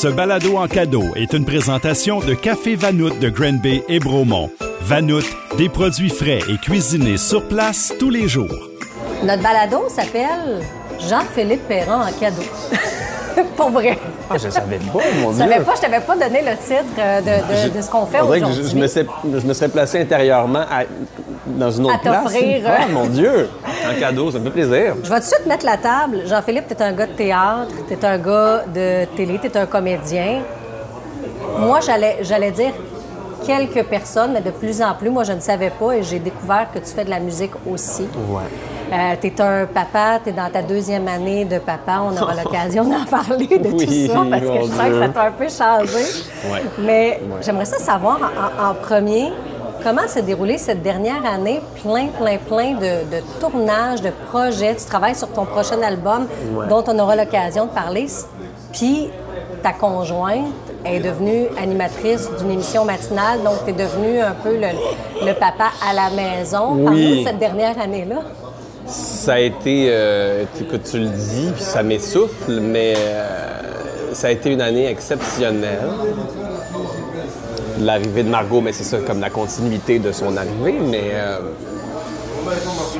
Ce balado en cadeau est une présentation de Café Vanout de Granby et Bromont. Vanout, des produits frais et cuisinés sur place tous les jours. Notre balado s'appelle Jean-Philippe Perrin en cadeau. Pour vrai. Ah, je savais pas, mon Je Dieu. savais pas, je t'avais pas donné le titre euh, de, de- de ce qu'on fait aujourd'hui. je, je me serais, je me serais placé intérieurement à- dans une autre À place. t'offrir, euh. mon Dieu. Un cadeau, ça me fait plaisir. Je vais tout de suite mettre la table. Jean-Philippe, t'es un gars de théâtre, t'es un gars de télé, t'es un comédien. Moi, j'allais, j'allais dire quelques personnes, mais de plus en plus, moi, je ne savais pas et j'ai découvert que tu fais de la musique aussi. Ouais. Euh, t'es un papa, t'es dans ta deuxième année de papa. On aura l'occasion d'en parler de Oui, tout ça parce que je sens que ça t'a un peu changé. Ouais. Mais j'aimerais ça savoir en premier comment s'est déroulée cette dernière année, plein, plein, plein de, de tournages, de projets. Tu travailles sur ton prochain album Ouais. dont on aura l'occasion de parler. Puis ta conjointe est devenue animatrice d'une émission matinale, donc tu es devenu un peu le, le papa à la maison. Oui. Parle-nous de cette dernière année-là. Ça a été, euh, tu le dis, puis ça m'essouffle, mais euh, ça a été une année exceptionnelle. L'arrivée de Margot, mais c'est ça, comme la continuité de son arrivée, mais euh,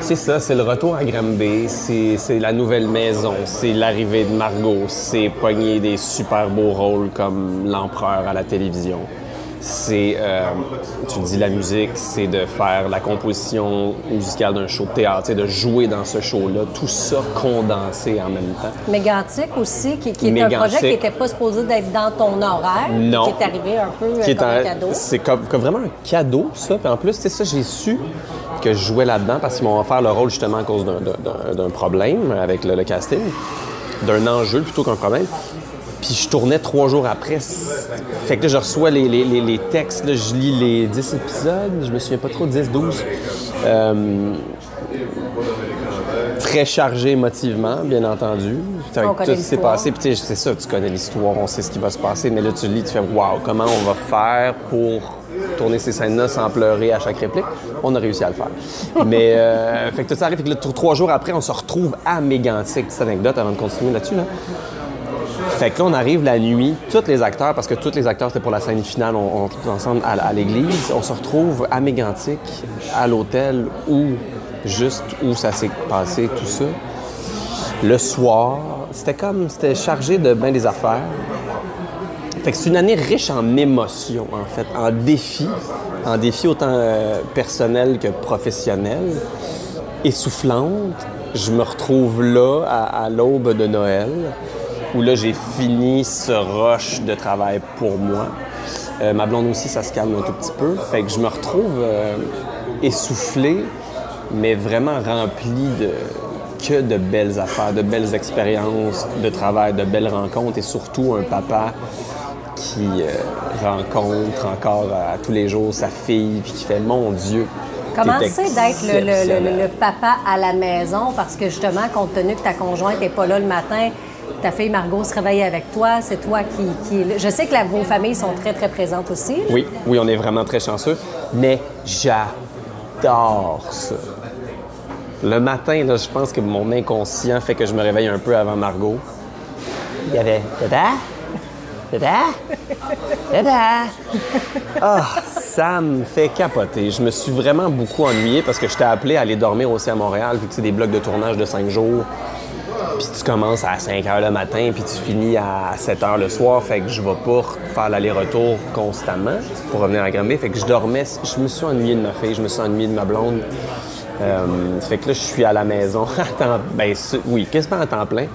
c'est ça, c'est le retour à Granby, c'est la nouvelle maison, c'est l'arrivée de Margot, c'est pogner des super beaux rôles comme l'empereur à la télévision. C'est, euh, tu dis la musique, c'est de faire la composition musicale d'un show de théâtre, c'est de jouer dans ce show-là, tout ça condensé en même temps. Mégantic aussi, qui, qui est un projet qui n'était pas supposé d'être dans ton horaire, Non. qui est arrivé un peu qui est comme un un- cadeau. C'est comme, comme vraiment un cadeau, ça. Puis en plus, c'est ça, j'ai su que je jouais là-dedans parce qu'ils m'ont offert le rôle justement à cause d'un- d'un d'un problème avec le, le casting, d'un enjeu plutôt qu'un problème. Puis je tournais trois jours après. Fait que là, je reçois les, les- les- les textes, là, je lis les 10 épisodes, je me souviens pas trop, 10, 12. Euh, très chargé émotivement, bien entendu. Fait que On connaît tout s'est passé, puis c'est ça, tu connais l'histoire, on sait ce qui va se passer, mais là, tu lis, tu fais Waouh, comment on va faire pour tourner ces scènes-là sans pleurer à chaque réplique? On a réussi à le faire. mais, euh, fait que tout ça arrive, fait que là, trois jours après, on se retrouve à Mégantic. Petite anecdote avant de continuer là-dessus, là. Fait que là, on arrive la nuit, tous les acteurs, parce que tous les acteurs, c'était pour la scène finale, on, on ensemble à, l'église. On se retrouve à Mégantic, à l'hôtel, où, juste où ça s'est passé, tout ça. Le soir, c'était comme, c'était chargé de bien des affaires. Fait que c'est une année riche en émotions, en fait, en défis, en défis autant euh, personnels que professionnels, essoufflante. Je me retrouve là, à l'aube de Noël, où là, j'ai fini ce rush de travail pour moi. Euh, ma blonde aussi, ça se calme un tout petit peu. Fait que je me retrouve euh, essoufflé, mais vraiment rempli de que de belles affaires, de belles expériences de travail, de belles rencontres et surtout un papa qui euh, rencontre encore à, tous les jours sa fille puis qui fait mon Dieu. Comment c'est d'être le, le- le- exceptionnel. le papa à la maison? Parce que justement, compte tenu que ta conjointe n'est pas là le matin, ta fille Margot se réveille avec toi, c'est toi qui. Je sais que vos familles sont très, très présentes aussi. Oui, oui, on est vraiment très chanceux, mais j'adore ça. Le matin, je pense que mon inconscient fait que je me réveille un peu avant Margot. Il y avait Dada? Dada? Dada? Ah, ça me fait capoter. Je me suis vraiment beaucoup ennuyé parce que je t'ai appelé à aller dormir aussi à Montréal, vu que c'est des blocs de tournage de cinq jours. Puis tu commences à 5 heures le matin, puis tu finis à 7 heures le soir. Fait que je vais pas faire l'aller-retour constamment pour revenir à Granby. Fait que je dormais. Je me suis ennuyé de ma fille, je me suis ennuyé de ma blonde. Euh, fait que là, je suis à la maison à temps... Ben, oui, quasiment à temps plein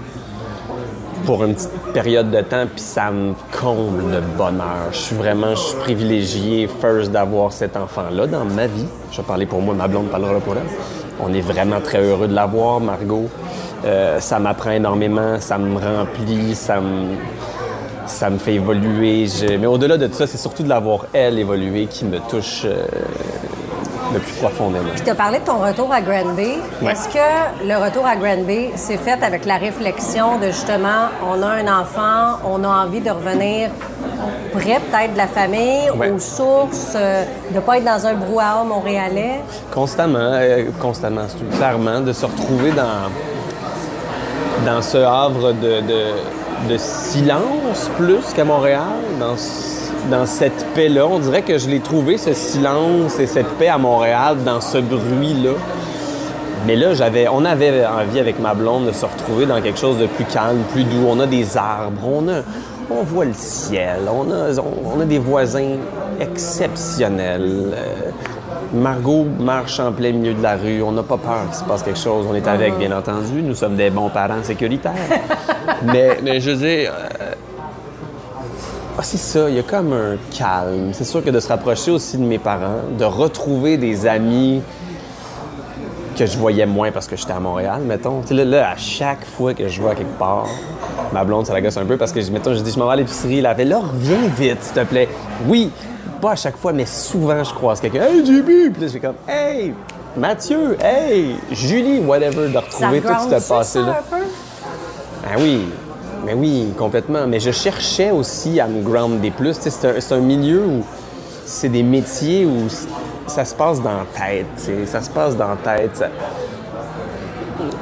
pour une petite période de temps, puis ça me comble de bonheur. Je suis vraiment, je suis privilégié, first, d'avoir cet enfant-là dans ma vie. Je vais parler pour moi, ma blonde parlera pour elle. On est vraiment très heureux de l'avoir, Margot. Euh, ça m'apprend énormément, ça me remplit, ça me, ça me fait évoluer. Je- Mais au-delà de tout ça, c'est surtout de l'avoir, elle, évolué qui me touche euh, le plus profondément. Tu as parlé de ton retour à Granby. Ouais. Est-ce que le retour à Granby s'est fait avec la réflexion de justement, on a un enfant, on a envie de revenir près peut-être de la famille, Ouais. aux sources, euh, de ne pas être dans un brouhaha montréalais? Constamment, constamment, c'est clairement, de se retrouver dans, dans ce havre de, de- silence plus qu'à Montréal, dans, dans cette paix-là. On dirait que je l'ai trouvé, ce silence et cette paix à Montréal, dans ce bruit-là. Mais là, j'avais, on avait envie avec ma blonde de se retrouver dans quelque chose de plus calme, plus doux. On a des arbres, on, a, on voit le ciel, on a, on a des voisins exceptionnels. Euh, Margot marche en plein milieu de la rue, on n'a pas peur qu'il se passe quelque chose. On est avec, bien entendu, nous sommes des bons parents sécuritaires. mais, mais je veux dire, euh, ah, c'est ça, il y a comme un calme. C'est sûr que de se rapprocher aussi de mes parents, de retrouver des amis que je voyais moins parce que j'étais à Montréal, mettons. Tu sais, là, là, à chaque fois que je vais à quelque part, ma blonde, ça la gosse un peu parce que, mettons, je dis, je m'en vais à l'épicerie, elle fait, là, reviens vite, s'il te plaît. Oui, pas à chaque fois, mais souvent, je croise quelqu'un. Hey, JB! Puis là, je fais comme, hey, Mathieu, hey, Julie, whatever, de retrouver tout ce passé-là. peu? Ah oui, mais oui, complètement. Mais je cherchais aussi à me grounder plus. C'est un, milieu où c'est des métiers où ça se passe dans la tête. Ça se passe dans la tête. Ça-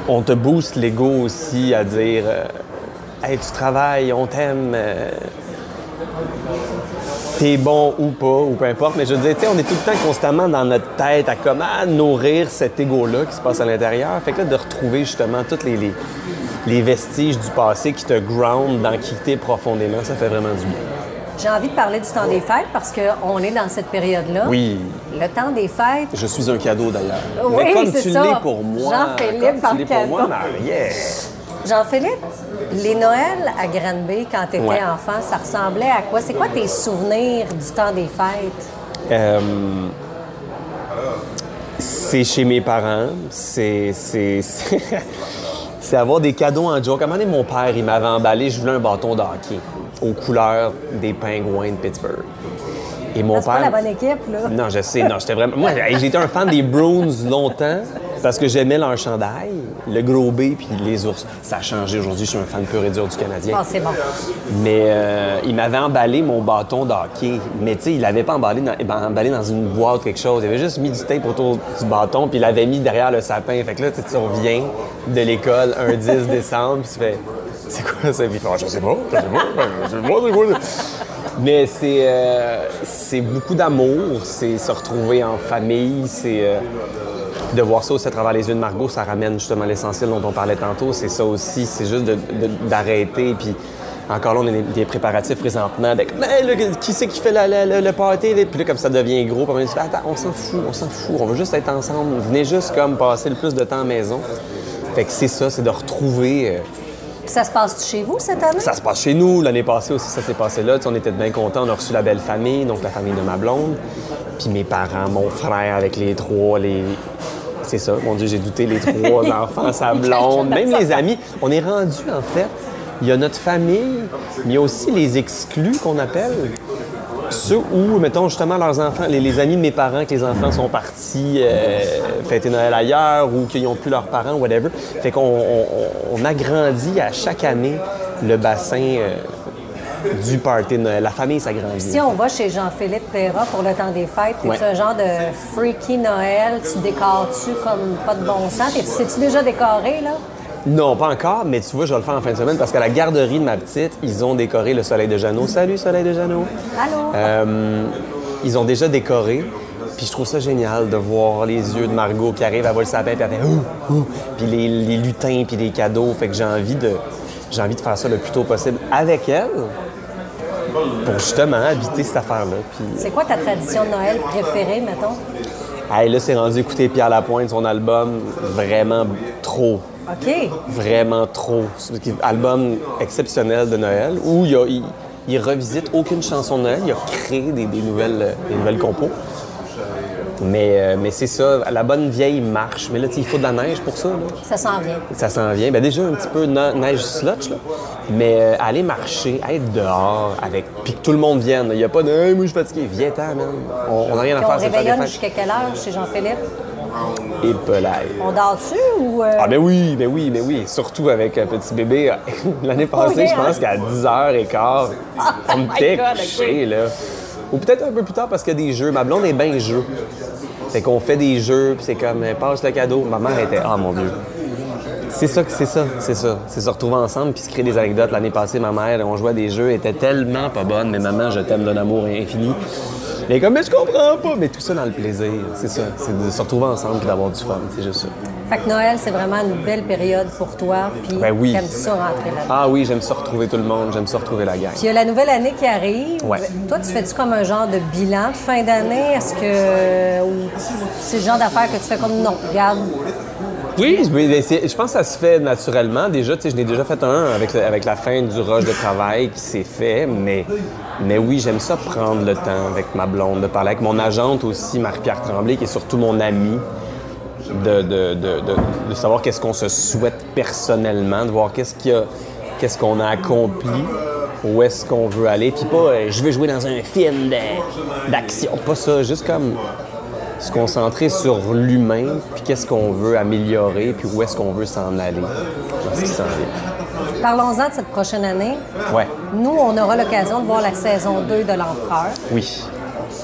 On te booste l'ego aussi à dire euh, Hey, tu travailles, on t'aime. euh, T'es bon ou pas, ou peu importe. Mais je veux dire, tu sais, on est tout le temps constamment dans notre tête à comment nourrir cet ego-là qui se passe à l'intérieur. Fait que là, de retrouver justement tous les, les, les vestiges du passé qui te ground dans qui t'es profondément, ça fait vraiment du bien. J'ai envie de parler du temps des fêtes parce qu'on est dans cette période-là. Oui, Le temps des fêtes, je suis un cadeau d'ailleurs. Oui, Mais comme c'est tu ça. l'es pour moi. Jean-Philippe par l'es pour moi, cadeau. Jean-Philippe, les Noëls à Granby, quand tu étais Ouais. enfant, ça ressemblait à quoi? C'est quoi tes souvenirs du temps des fêtes? Euh, c'est chez mes parents. C'est. C'est. avoir des cadeaux en joke. À un moment donné, mon père, il m'avait emballé, je voulais un bâton de hockey aux couleurs des pingouins de Pittsburgh. Et mon C'est pas père. la bonne équipe, là. Non, je sais, non, j'étais vraiment. Moi, été un fan des Bruins longtemps parce que j'aimais leur chandail, le gros B puis les ours. Ça a changé aujourd'hui, je suis un fan pur et dur du Canadien. Ah, c'est bon. Mais euh, il m'avait emballé mon bâton de hockey. Mais tu sais, il l'avait pas emballé dans, ben, emballé dans une boîte ou quelque chose. Il avait juste mis du tape autour du bâton puis il l'avait mis derrière le sapin. Fait que là, tu sais, tu reviens de l'école un 10 décembre puis tu fais c'est quoi ça? Puis Ah, je sais pas, je sais pas, je sais pas, c'est quoi? Mais c'est euh, c'est beaucoup d'amour, c'est se retrouver en famille, c'est euh, de voir ça aussi à travers les yeux de Margot, ça ramène justement l'essentiel dont on parlait tantôt. C'est ça aussi, c'est juste d'arrêter. Puis encore là, on a des, des préparatifs présentement. Avec, Mais là, qui c'est qui fait la- la- la- le party? Puis là, comme ça devient gros, puis on fait, attends, on s'en fout, on s'en fout, on veut juste être ensemble. Venez juste comme passer le plus de temps à la maison. Fait que c'est ça, c'est de retrouver. euh, ça se passe chez vous cette année? ça se passe chez nous. L'année passée aussi, ça s'est passé là. Tu sais, on était bien contents. On a reçu la belle famille, donc la famille de ma blonde. Puis mes parents, mon frère avec les trois, les... C'est ça, mon Dieu, j'ai douté, les trois enfants, sa blonde, même les amis. On est rendu en fait. Il y a notre famille, mais il y a aussi les exclus qu'on appelle. Ceux où, mettons, justement, leurs enfants, les, les amis de mes parents, que les enfants sont partis euh, fêter Noël ailleurs ou qu'ils n'ont plus leurs parents, whatever. Fait qu'on on, on agrandit à chaque année le bassin euh, du party de Noël. La famille s'agrandit. Si on va chez Jean-Philippe Perra pour le temps des fêtes, es-tu Ouais. un genre de freaky Noël? Tu décores-tu comme pas de bon sens? T'es- C'est-tu déjà décoré, là? Non, pas encore, mais tu vois, je vais le faire en fin de semaine parce qu'à la garderie de ma petite, ils ont décoré le Soleil de Jeannot. Salut, Soleil de Jeannot! Allô? Euh, ils ont déjà décoré. Puis je trouve ça génial de voir les yeux de Margot qui arrive à voir le sapin, puis elle fait ouh, ouh, puis les, les lutins, puis les cadeaux. Fait que j'ai envie de j'ai envie de faire ça le plus tôt possible avec elle pour justement habiter cette affaire-là. Puis C'est quoi ta tradition de Noël préférée, mettons? hey, là, c'est rendu écouter Pierre Lapointe, son album, vraiment trop. OK. Vraiment trop. Album exceptionnel de Noël où il, a- il- il revisite aucune chanson de Noël. Il a créé des, des nouvelles, des nouvelles compos. Mais, euh, mais c'est ça, la bonne vieille marche. Mais là, il faut de la neige pour ça. là. Ça s'en vient. Ça s'en vient. Ben déjà un petit peu ne- neige slotch, là. Mais euh, aller marcher, être dehors avec. Puis que tout le monde vienne. Il n'y a pas de Hey, moi je suis fatigué. Viens-t'en, man. On on n'a rien à on faire, des réveillonne jusqu'à quelle heure chez Jean-Philippe? Et. On dort-tu ou... euh, Ah, mais oui, mais oui, mais oui. Surtout avec un petit bébé. L'année passée, je hein? pense qu'à 10h15, on God, couché, là. Ou peut-être un peu plus tard parce qu'il y a des jeux. Ma blonde est bien jeu. Fait qu'on fait des jeux, puis c'est comme, passe le cadeau. Ma mère était, ah mon Dieu. C'est ça, c'est ça, c'est ça. C'est se retrouver ensemble puis se créer des anecdotes. L'année passée, ma mère, on jouait à des jeux, elle était tellement pas bonne, mais maman, je t'aime d'un amour infini. Mais comme, mais je comprends pas, mais tout ça dans le plaisir, c'est ça. C'est de se retrouver ensemble puis d'avoir du fun, c'est juste ça. Fait que Noël, c'est vraiment une belle période pour toi, puis Ben oui. t'aimes ça rentrer là Ah oui, j'aime ça retrouver tout le monde, j'aime ça retrouver la gang. Puis il y a la nouvelle année qui arrive. Ouais. Toi, tu fais-tu comme un genre de bilan de fin d'année? Est-ce que. Ou c'est le genre d'affaires que tu fais comme non, regarde. Oui, mais je pense que ça se fait naturellement. Déjà, tu sais, je n'ai déjà fait un avec, avec la fin du rush de travail qui s'est fait, mais, mais oui, j'aime ça prendre le temps avec ma blonde, de parler avec mon agente aussi, Marie-Pierre Tremblay, qui est surtout mon amie, de, de, de, de- savoir qu'est-ce qu'on se souhaite personnellement, de voir qu'est-ce qu'il y a, qu'est-ce qu'on a accompli, où est-ce qu'on veut aller, puis pas euh, je veux jouer dans un film d'action, pas ça, juste comme se concentrer sur l'humain, puis qu'est-ce qu'on veut améliorer, puis où est-ce qu'on veut s'en aller. Parlons-en de cette prochaine année. Ouais, Nous, on aura l'occasion de voir la saison 2 de l'Empereur. oui,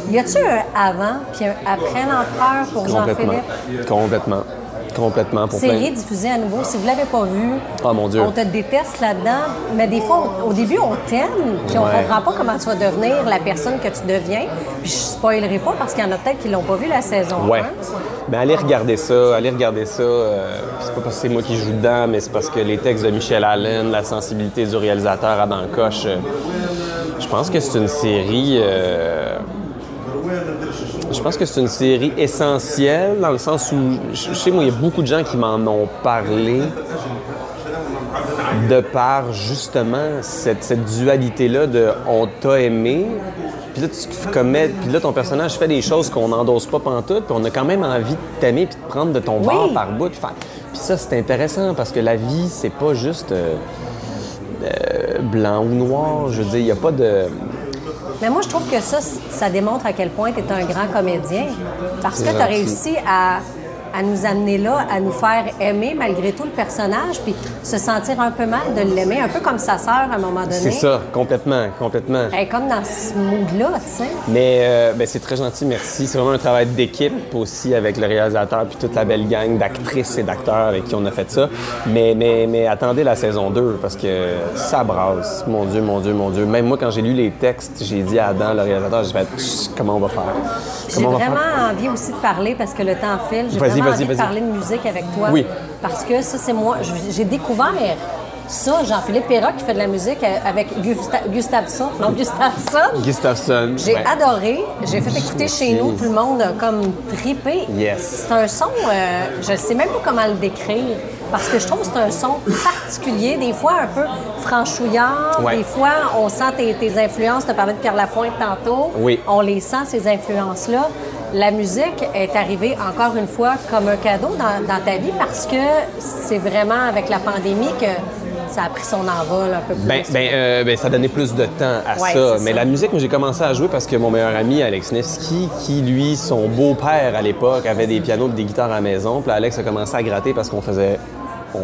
Y a-tu un avant puis un après l'Empereur pour. Jean-Philippe? Complètement. Complètement. Pour Série plein... diffusée à nouveau. Si vous l'avez pas vu, Oh, mon Dieu. on te déteste là-dedans. Mais des fois, on- au début, on t'aime, puis on Ouais. comprend pas comment tu vas devenir la personne que tu deviens. Puis je spoilerai pas parce qu'il y en a peut-être qui l'ont pas vu la saison Ouais. 1. Mais allez regarder ça, allez regarder ça. euh, c'est pas parce que c'est moi qui joue dedans, mais c'est parce que les textes de Michel Allen, la sensibilité du réalisateur Adam Coche, euh, je pense que c'est une série. euh, je pense que c'est une série essentielle dans le sens où, je sais, moi, il y a beaucoup de gens qui m'en ont parlé de par justement cette, cette dualité-là de on t'a aimé, puis là tu commets, puis là ton personnage fait des choses qu'on n'endosse pas pantoute, puis on a quand même envie de t'aimer puis de prendre de ton bord par bout. Puis ça c'est intéressant parce que la vie c'est pas juste euh, euh, blanc ou noir. Je veux dire, il n'y a pas de Mais moi, je trouve que ça, ça démontre à quel point tu es un grand comédien. Parce que tu as réussi à, à nous amener là, à nous faire aimer malgré tout le personnage, puis se sentir un peu mal de l'aimer, un peu comme sa sœur à un moment donné. C'est ça, complètement, complètement. Elle est comme dans ce mood-là, tu sais. Mais euh, ben, c'est très gentil, merci. C'est vraiment un travail d'équipe aussi avec le réalisateur puis toute la belle gang d'actrices et d'acteurs avec qui on a fait ça. Mais, mais, mais attendez la saison 2 parce que ça brasse. Mon Dieu, mon Dieu, mon Dieu. Même moi, quand j'ai lu les textes, j'ai dit à Adam, le réalisateur, j'ai fait comment on va faire? J'ai vraiment faire? envie aussi de parler parce que le temps file. J'ai Vas-y, parler de musique avec toi. Oui. Parce que ça, c'est moi. J'ai découvert ça, Jean-Philippe Perra qui fait de la musique avec Gusta- Gustavson. Non, Gustavson. Gustafsson. J'ai ouais. adoré. J'ai fait écouter chez nous. Tout le monde a comme trippé. Yes. C'est un son, euh, je ne sais même pas comment le décrire. Parce que je trouve que c'est un son particulier, des fois un peu franchouillard. Ouais. Des fois, on sent tes, tes influences. Tu as parlé de Pierre Lapointe tantôt. Oui. On les sent, ces influences-là. La musique est arrivée encore une fois comme un cadeau dans, dans ta vie parce que c'est vraiment avec la pandémie que ça a pris son envol un peu plus. Ben, ben, euh, ben, ça a donné plus de temps à Ouais, ça. Mais ça. la musique, moi, j'ai commencé à jouer parce que mon meilleur ami, Alex Nevsky, qui, lui, son beau-père à l'époque, avait des pianos et des guitares à la maison. Puis Alex a commencé à gratter parce qu'on faisait. On,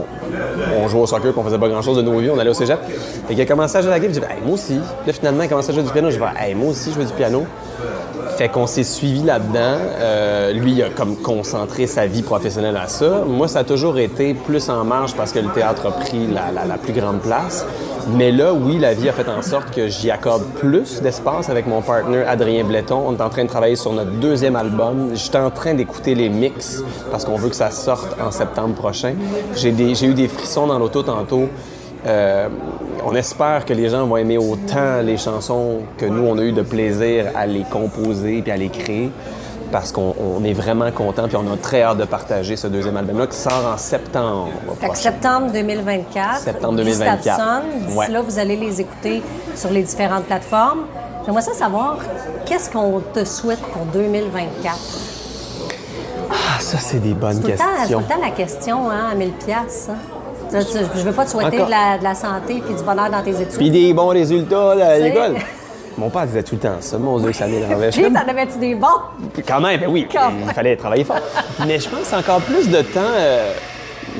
on jouait au soccer puis on faisait pas grand-chose de nos vies. On allait au cégep. Et qu'il a commencé à jouer à la guitare. J'ai dit, hey, moi aussi. Là, finalement, il a commencé à jouer du piano. J'ai dit, hey, moi aussi, je joue du piano. Fait qu'on s'est suivi là-dedans. Euh, lui, il a comme concentré sa vie professionnelle à ça. Moi, ça a toujours été plus en marge parce que le théâtre a pris la, plus grande place. Mais là, oui, la vie a fait en sorte que j'y accorde plus d'espace avec mon partenaire Adrien Bletton. On est en train de travailler sur notre deuxième album. J'étais en train d'écouter les mix parce qu'on veut que ça sorte en septembre prochain. J'ai eu des frissons dans l'auto tantôt. Euh, on espère que les gens vont aimer autant les chansons que nous, on a eu de plaisir à les composer puis à les créer. Parce qu'on on est vraiment content puis on a très hâte de partager ce deuxième album-là qui sort en septembre. Fait que septembre 2024. Septembre 2024. Gustafson. D'ici Ouais. là, vous allez les écouter sur les différentes plateformes. J'aimerais ça savoir, qu'est-ce qu'on te souhaite pour 2024? Ah, ça, c'est des bonnes tout questions. le temps la question, hein, à 1000 piastres. hein. Je veux pas te souhaiter de la, de la santé puis du bonheur dans tes études. Puis des bons résultats à l'école. Mon père disait tout le temps ça. Mon Dieu, que ça m'énervait. Puis, t'en avais-tu des bons? Quand même, ben oui, Quand il fallait travailler fort. Mais je pense que c'est encore plus de temps euh,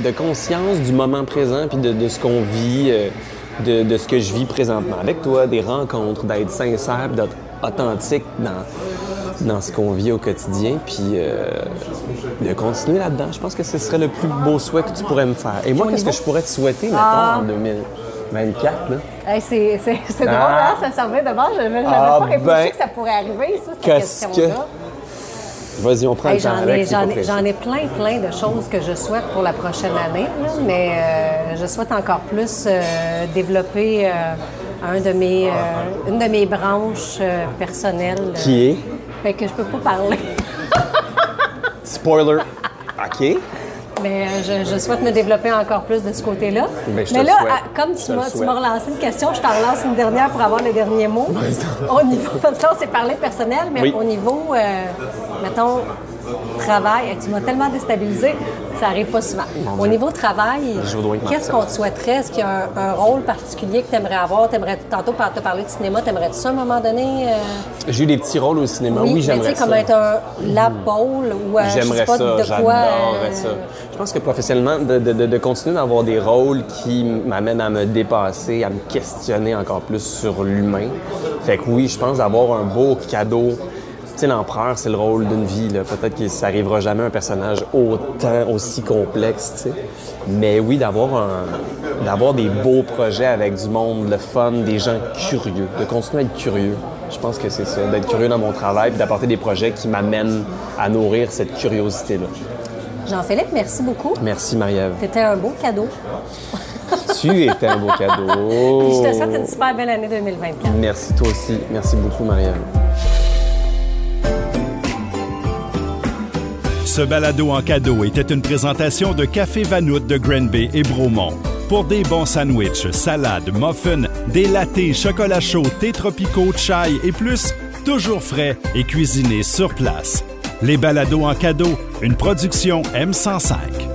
de conscience du moment présent, puis de, de ce qu'on vit, euh, de, de ce que je vis présentement avec toi, des rencontres, d'être sincère, d'être authentique dans, dans ce qu'on vit au quotidien, puis euh, de continuer là-dedans. Je pense que ce serait le plus beau souhait que tu pourrais me faire. Et moi, qu'est-ce que je pourrais te souhaiter, mettons, Ah. en 2024? Là? Hey, c'est drôle, Ah. hein? Ça servait de base. Je n'avais Ah, pas réfléchi ben, que ça pourrait arriver, ça, cette qu'est-ce question-là. Vas-y, on prend Hey, le temps J'en ai, plein, plein de choses que je souhaite pour la prochaine année, là, mais euh, je souhaite encore plus euh, développer euh, un de mes, euh, une de mes branches euh, personnelles. Qui est? Fait que je peux pas parler. Spoiler. OK. Mais euh, je, je souhaite me développer encore plus de ce côté-là. Ben, Mais le là, à- comme tu le m'as, relancé une question, je t'en relance une dernière pour avoir les derniers mots. au niveau, parce que là, on s'est parlé personnel, mais Oui. au niveau, euh, mettons, travail, tu m'as tellement déstabilisé, ça arrive pas souvent. Au niveau travail, qu'est-ce qu'on te souhaiterait? Est-ce qu'il y a un, un rôle particulier que tu aimerais avoir? Tantôt, par te parler de cinéma, t'aimerais-tu ça à un moment donné? euh, J'ai eu des petits rôles au cinéma. Oui, mais tu j'aimerais sais, ça. comme être un lap bowl ou euh, J'aimerais pas ça, de quoi. euh, ça. Je pense que professionnellement, de, de- de- de continuer d'avoir des rôles qui m'amènent à me dépasser, à me questionner encore plus sur l'humain. Fait que oui, je pense d'avoir un beau cadeau. Sais, l'empereur, c'est le rôle d'une vie. Peut-être que ça arrivera jamais un personnage autant, aussi complexe, tu sais. Mais oui, d'avoir un, d'avoir des beaux projets avec du monde, le fun, des gens curieux, de continuer à être curieux. Je pense que c'est ça, d'être curieux dans mon travail, puis d'apporter des projets qui m'amènent à nourrir cette curiosité-là. Jean-Philippe, merci beaucoup. Merci, Marie-Ève. C'était un beau cadeau. Tu étais un beau cadeau. Puis je te souhaite une super belle année 2024. Merci, toi aussi. Merci beaucoup, Marie-Ève. Ce balado en cadeau était une présentation de Café Vanout de Granby et Bromont. Pour des bons sandwichs, salades, muffins, des latés, chocolat chaud, thés tropicaux, chai et plus, toujours frais et cuisinés sur place. Les balados en cadeau, une production M105.